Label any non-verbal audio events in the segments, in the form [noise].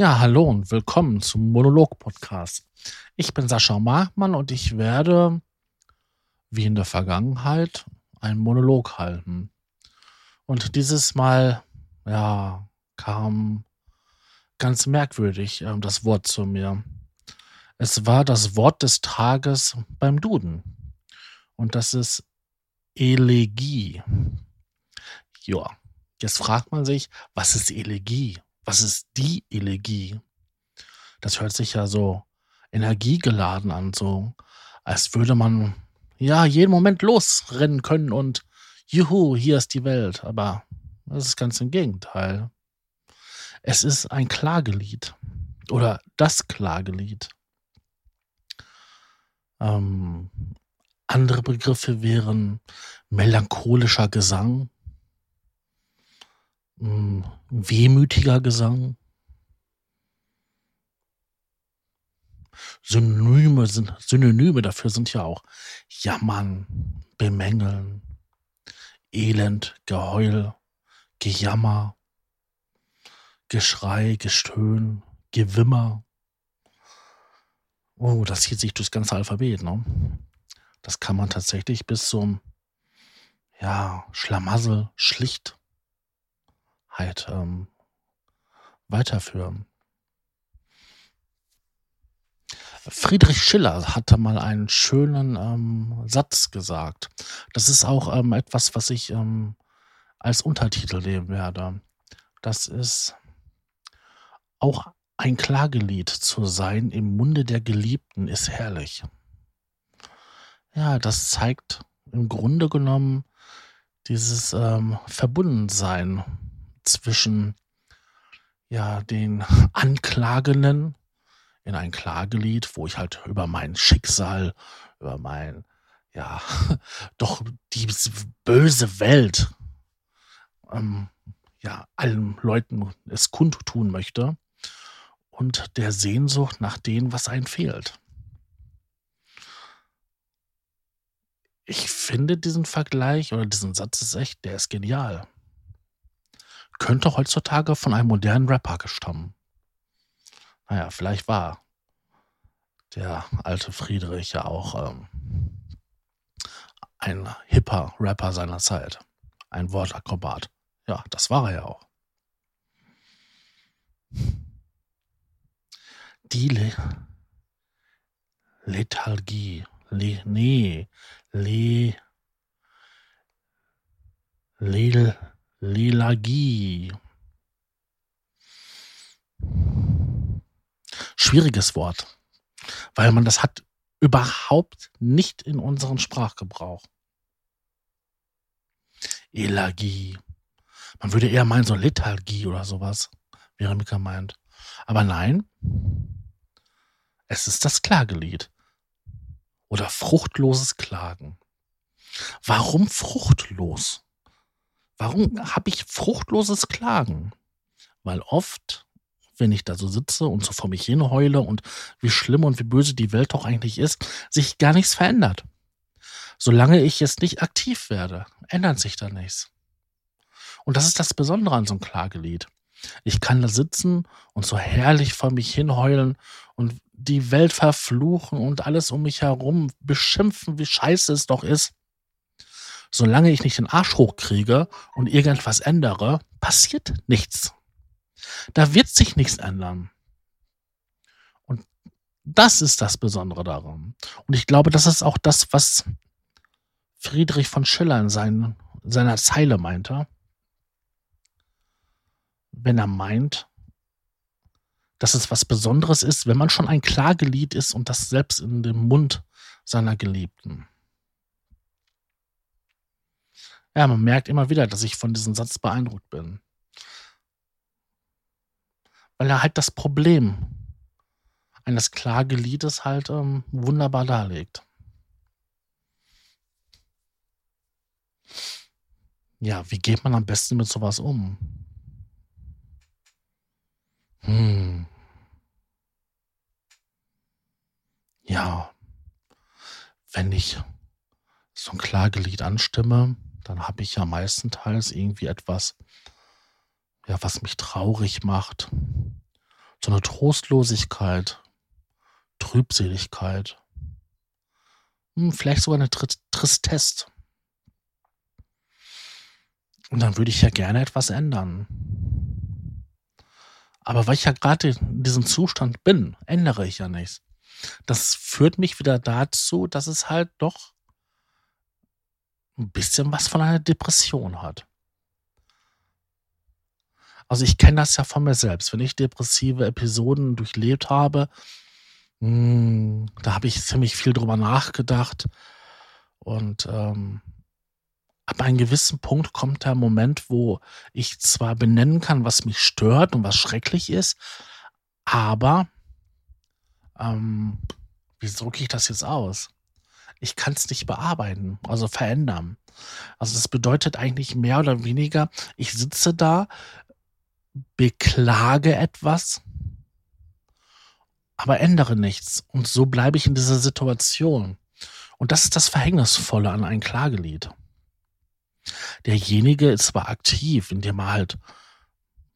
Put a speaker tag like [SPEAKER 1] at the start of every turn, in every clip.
[SPEAKER 1] Ja, hallo und willkommen zum Monolog-Podcast. Ich bin Sascha Markmann und ich werde, wie in der Vergangenheit, einen Monolog halten. Und dieses Mal, ja, kam ganz merkwürdig äh, das Wort zu mir. Es war das Wort des Tages beim Duden. Und das ist Elegie. Ja, jetzt fragt man sich, was ist Elegie? Was ist die Elegie? Das hört sich ja so energiegeladen an, so als würde man ja jeden Moment losrennen können und juhu, hier ist die Welt. Aber das ist ganz im Gegenteil. Es ist ein Klagelied oder das Klagelied. Ähm, andere Begriffe wären melancholischer Gesang, wehmütiger Gesang. Synonyme, sind, Synonyme dafür sind ja auch jammern, bemängeln, Elend, Geheul, Gejammer, Geschrei, Gestöhn, Gewimmer. Oh, das zieht sich durchs ganze Alphabet, ne? Das kann man tatsächlich bis zum, ja, Schlamassel, Schlichtheit ähm, weiterführen. Friedrich Schiller hatte mal einen schönen ähm, Satz gesagt. Das ist auch ähm, etwas, was ich ähm, als Untertitel nehmen werde. Das ist auch ein Klagelied zu sein im Munde der Geliebten ist herrlich. Ja, das zeigt im Grunde genommen dieses ähm, Verbundensein zwischen ja den [laughs] Anklagenden in ein Klagelied, wo ich halt über mein Schicksal, über mein ja [laughs] doch die böse Welt ähm, ja allen Leuten es kundtun möchte und der Sehnsucht nach dem, was einem fehlt. Ich finde diesen Vergleich oder diesen Satz ist echt, der ist genial. Könnte heutzutage von einem modernen Rapper gestammen. Naja, vielleicht war der alte Friedrich ja auch ähm, ein hipper Rapper seiner Zeit. Ein Wortakrobat. Ja, das war er ja auch. Die Le Lethargie. Le nee. Le Lel Lelagie. Schwieriges Wort, weil man das hat überhaupt nicht in unseren Sprachgebrauch. Elagie. Man würde eher meinen, so Lethargie oder sowas, wäre mir gemeint. Aber nein, es ist das Klagelied. Oder fruchtloses Klagen. Warum fruchtlos? Warum habe ich fruchtloses Klagen? Weil oft, wenn ich da so sitze und so vor mich hin heule und wie schlimm und wie böse die Welt doch eigentlich ist, sich gar nichts verändert. Solange ich jetzt nicht aktiv werde, ändert sich da nichts. Und das ist das Besondere an so einem Klagelied. Ich kann da sitzen und so herrlich vor mich hin heulen und die Welt verfluchen und alles um mich herum beschimpfen, wie scheiße es doch ist. Solange ich nicht den Arsch hochkriege und irgendwas ändere, passiert nichts. Da wird sich nichts ändern. Und das ist das Besondere daran. Und ich glaube, das ist auch das, was Friedrich von Schiller in seinen, seiner Zeile meinte. Wenn er meint, dass es was Besonderes ist, wenn man schon ein Klagelied ist und das selbst in dem Mund seiner Geliebten. Ja, man merkt immer wieder, dass ich von diesem Satz beeindruckt bin. Weil er halt das Problem eines Klageliedes halt ähm, wunderbar darlegt. Ja, wie geht man am besten mit sowas um? Hm. Ja, wenn ich so ein Klagelied anstimme, dann habe ich ja meistenteils irgendwie etwas, ja, was mich traurig macht. so eine Trostlosigkeit, Trübseligkeit, hm, vielleicht sogar eine Tristesse. Und dann würde ich ja gerne etwas ändern. Aber weil ich ja gerade in diesem Zustand bin, ändere ich ja nichts. Das führt mich wieder dazu, dass es halt doch ein bisschen was von einer Depression hat. Also ich kenne das ja von mir selbst. Wenn ich depressive Episoden durchlebt habe, mh, hm, da habe ich ziemlich viel drüber nachgedacht. Und ähm, ab einem gewissen Punkt kommt der Moment, wo ich zwar benennen kann, was mich stört und was schrecklich ist, aber ähm, wie drücke ich das jetzt aus? Ich kann es nicht bearbeiten, also verändern. Also das bedeutet eigentlich mehr oder weniger, ich sitze da, beklage etwas, aber ändere nichts. Und so bleibe ich in dieser Situation. Und das ist das Verhängnisvolle an einem Klagelied. Derjenige ist zwar aktiv, indem er halt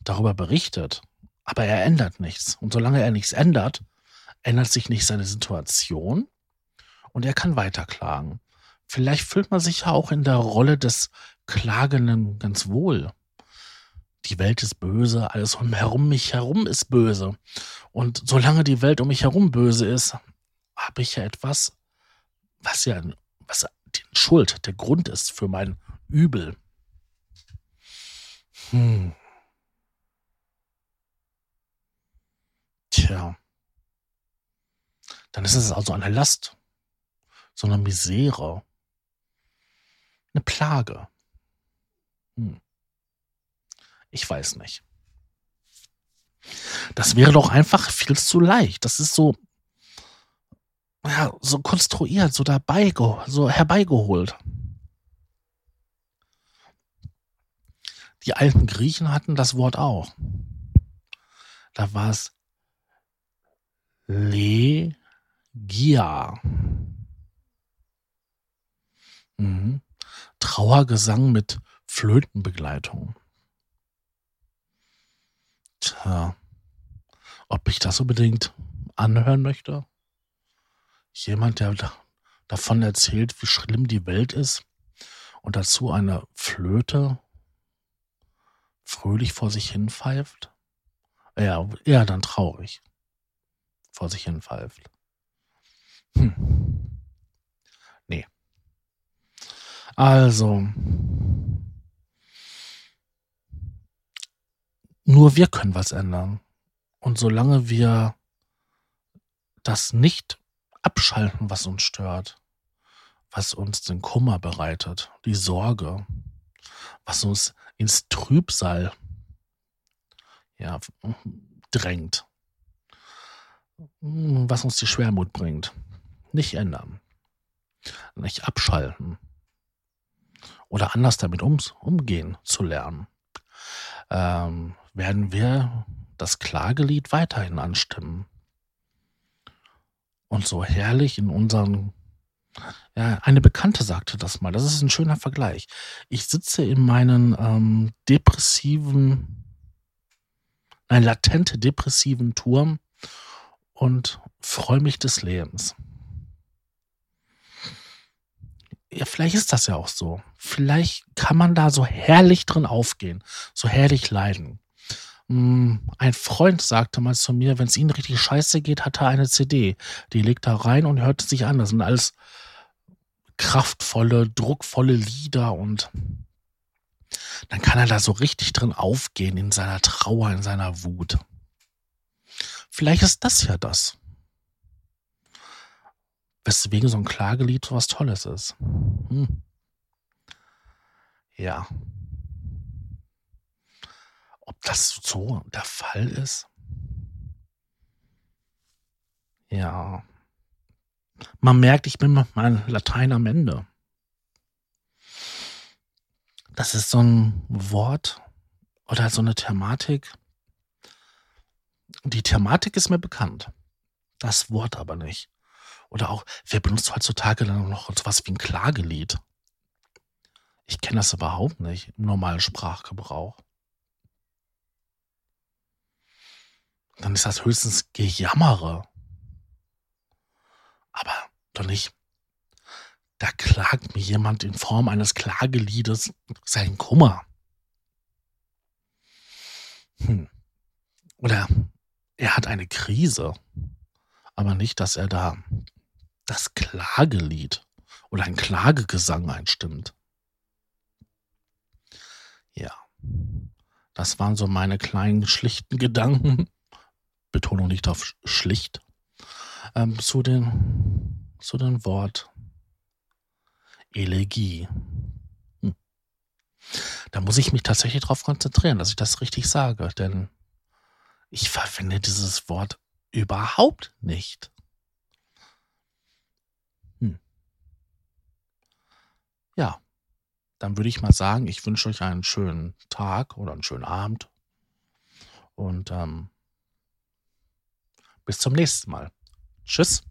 [SPEAKER 1] darüber berichtet, aber er ändert nichts. Und solange er nichts ändert, ändert sich nicht seine Situation und er kann weiterklagen. Vielleicht fühlt man sich ja auch in der Rolle des Klagenden ganz wohl. Die Welt ist böse, alles um mich herum ist böse. Und solange die Welt um mich herum böse ist, habe ich ja etwas, was ja was die Schuld, der Grund ist für mein Übel. Hm. Tja. Dann ist es also eine Last, so eine Misere, eine Plage. Hm. Ich weiß nicht. Das wäre doch einfach viel zu leicht. Das ist so, ja, so konstruiert, so dabei, so herbeigeholt. Die alten Griechen hatten das Wort auch. Da war es Le Gia. Mhm. Trauergesang mit Flötenbegleitung. Tja, ob ich das unbedingt anhören möchte? Jemand, der davon erzählt, wie schlimm die Welt ist und dazu eine Flöte fröhlich vor sich hin pfeift? Ja, eher dann traurig vor sich hin pfeift. Hm. Nee. Also, nur wir können was ändern. Und solange wir das nicht abschalten, was uns stört, was uns den Kummer bereitet, die Sorge, was uns ins Trübsal ja, drängt, was uns die Schwermut bringt. Nicht ändern. Nicht abschalten. Oder anders damit um, umgehen zu lernen. Ähm, werden wir das Klagelied weiterhin anstimmen. Und so herrlich in unseren ja, eine Bekannte sagte das mal. Das ist ein schöner Vergleich. Ich sitze in meinen ähm, depressiven, nein, latente depressiven Turm und freue mich des Lebens. Ja, vielleicht ist das ja auch so. Vielleicht kann man da so herrlich drin aufgehen, so herrlich leiden. Hm, ein Freund sagte mal zu mir, wenn es ihnen richtig scheiße geht, hat er eine CD. Die legt er rein und hört sich an. Das sind alles kraftvolle, druckvolle Lieder und dann kann er da so richtig drin aufgehen in seiner Trauer, in seiner Wut. Vielleicht ist das ja das. Weswegen so ein Klagelied so was Tolles ist. Hm. Ja. Ob das so der Fall ist? Ja. Man merkt, ich bin mit meinem Latein am Ende. Das ist so ein Wort oder so eine Thematik. Die Thematik ist mir bekannt. Das Wort aber nicht. Oder auch, wer benutzt heutzutage dann noch sowas wie ein Klagelied? Ich kenne das überhaupt nicht im normalen Sprachgebrauch. dann ist das höchstens Gejammere. Aber doch nicht. Da klagt mir jemand in Form eines Klageliedes seinen Kummer. Hm. Oder er hat eine Krise. Aber nicht, dass er da das Klagelied oder ein Klagegesang einstimmt. Ja, das waren so meine kleinen schlichten Gedanken. Betonung nicht auf schlicht. Ähm, zu den zu dem Wort Elegie. Hm. Da muss ich mich tatsächlich darauf konzentrieren, dass ich das richtig sage, denn ich verwende dieses Wort überhaupt nicht. Hm. Ja, dann würde ich mal sagen, ich wünsche euch einen schönen Tag oder einen schönen Abend und ähm, bis zum nächsten Mal. Tschüss.